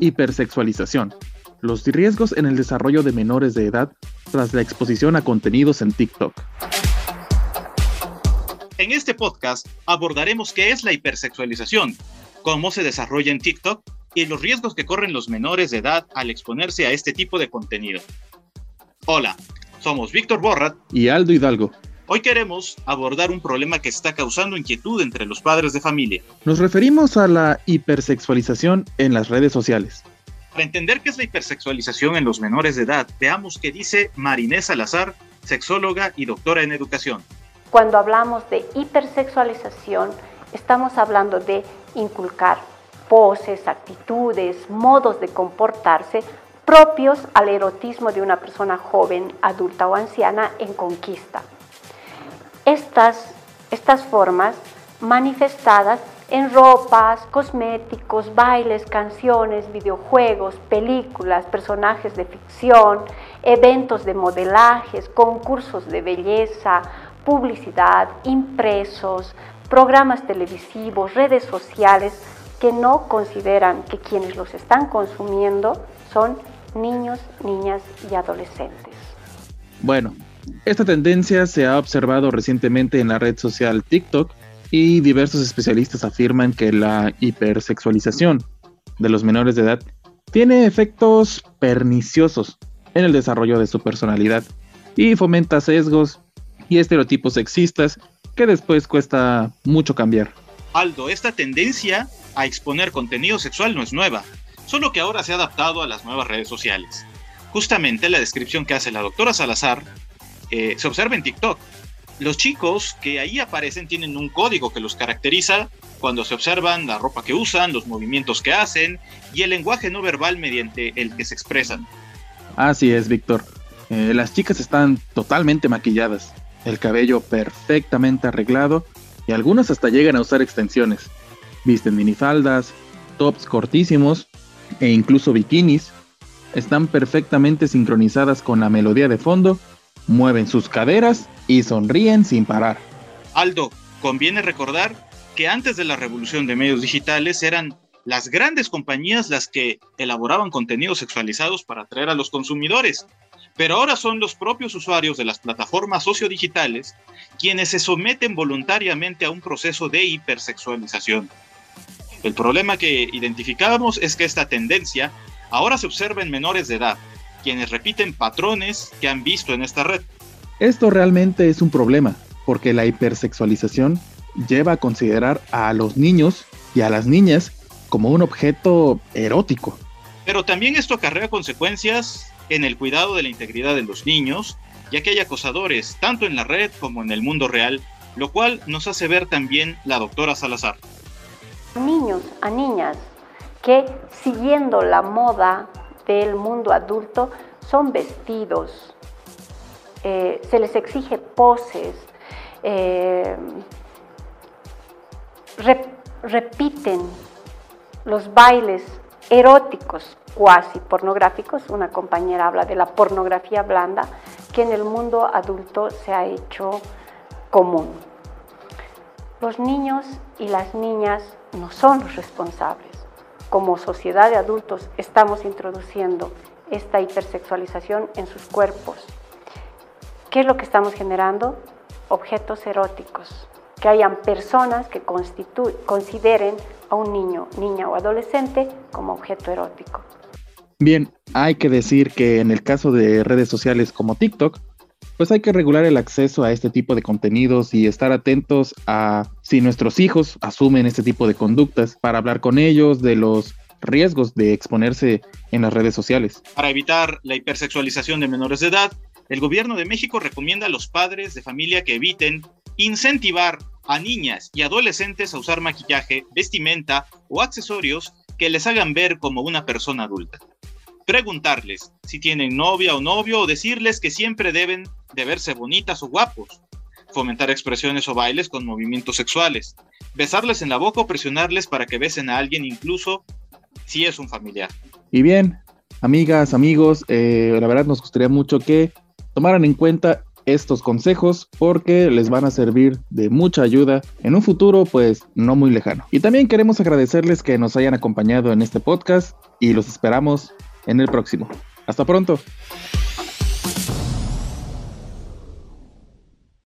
hipersexualización, los riesgos en el desarrollo de menores de edad tras la exposición a contenidos en TikTok. En este podcast abordaremos qué es la hipersexualización, cómo se desarrolla en TikTok y los riesgos que corren los menores de edad al exponerse a este tipo de contenido. Hola, somos Víctor Borrat y Aldo Hidalgo. Hoy queremos abordar un problema que está causando inquietud entre los padres de familia. Nos referimos a la hipersexualización en las redes sociales. Para entender qué es la hipersexualización en los menores de edad, veamos qué dice Marinés Salazar, sexóloga y doctora en educación. Cuando hablamos de hipersexualización, estamos hablando de inculcar poses, actitudes, modos de comportarse propios al erotismo de una persona joven, adulta o anciana en conquista. Estas, estas formas manifestadas en ropas, cosméticos, bailes, canciones, videojuegos, películas, personajes de ficción, eventos de modelajes, concursos de belleza, publicidad, impresos, programas televisivos, redes sociales, que no consideran que quienes los están consumiendo son niños, niñas y adolescentes. Bueno, esta tendencia se ha observado recientemente en la red social TikTok y diversos especialistas afirman que la hipersexualización de los menores de edad tiene efectos perniciosos en el desarrollo de su personalidad y fomenta sesgos y estereotipos sexistas que después cuesta mucho cambiar. Aldo, esta tendencia a exponer contenido sexual no es nueva, solo que ahora se ha adaptado a las nuevas redes sociales. Justamente la descripción que hace la doctora Salazar eh, se observa en TikTok. Los chicos que ahí aparecen tienen un código que los caracteriza cuando se observan la ropa que usan, los movimientos que hacen y el lenguaje no verbal mediante el que se expresan. Así es, Víctor. Eh, las chicas están totalmente maquilladas, el cabello perfectamente arreglado y algunas hasta llegan a usar extensiones. Visten minifaldas, tops cortísimos e incluso bikinis. Están perfectamente sincronizadas con la melodía de fondo, mueven sus caderas y sonríen sin parar. Aldo, conviene recordar que antes de la revolución de medios digitales eran las grandes compañías las que elaboraban contenidos sexualizados para atraer a los consumidores, pero ahora son los propios usuarios de las plataformas sociodigitales quienes se someten voluntariamente a un proceso de hipersexualización. El problema que identificábamos es que esta tendencia ahora se observa en menores de edad, quienes repiten patrones que han visto en esta red. Esto realmente es un problema, porque la hipersexualización lleva a considerar a los niños y a las niñas como un objeto erótico. Pero también esto acarrea consecuencias en el cuidado de la integridad de los niños, ya que hay acosadores tanto en la red como en el mundo real, lo cual nos hace ver también la doctora Salazar niños, a niñas que siguiendo la moda del mundo adulto son vestidos, eh, se les exige poses, eh, repiten los bailes eróticos, cuasi pornográficos. Una compañera habla de la pornografía blanda que en el mundo adulto se ha hecho común. Los niños y las niñas no son los responsables. Como sociedad de adultos estamos introduciendo esta hipersexualización en sus cuerpos. ¿Qué es lo que estamos generando? Objetos eróticos. Que hayan personas que consideren a un niño, niña o adolescente como objeto erótico. Bien, hay que decir que en el caso de redes sociales como TikTok, pues hay que regular el acceso a este tipo de contenidos y estar atentos a si nuestros hijos asumen este tipo de conductas para hablar con ellos de los riesgos de exponerse en las redes sociales. Para evitar la hipersexualización de menores de edad, el gobierno de México recomienda a los padres de familia que eviten incentivar a niñas y adolescentes a usar maquillaje, vestimenta o accesorios que les hagan ver como una persona adulta preguntarles si tienen novia o novio o decirles que siempre deben de verse bonitas o guapos, fomentar expresiones o bailes con movimientos sexuales, besarles en la boca o presionarles para que besen a alguien incluso si es un familiar. Y bien, amigas, amigos, eh, la verdad nos gustaría mucho que tomaran en cuenta estos consejos porque les van a servir de mucha ayuda en un futuro pues no muy lejano. Y también queremos agradecerles que nos hayan acompañado en este podcast y los esperamos en el próximo. Hasta pronto.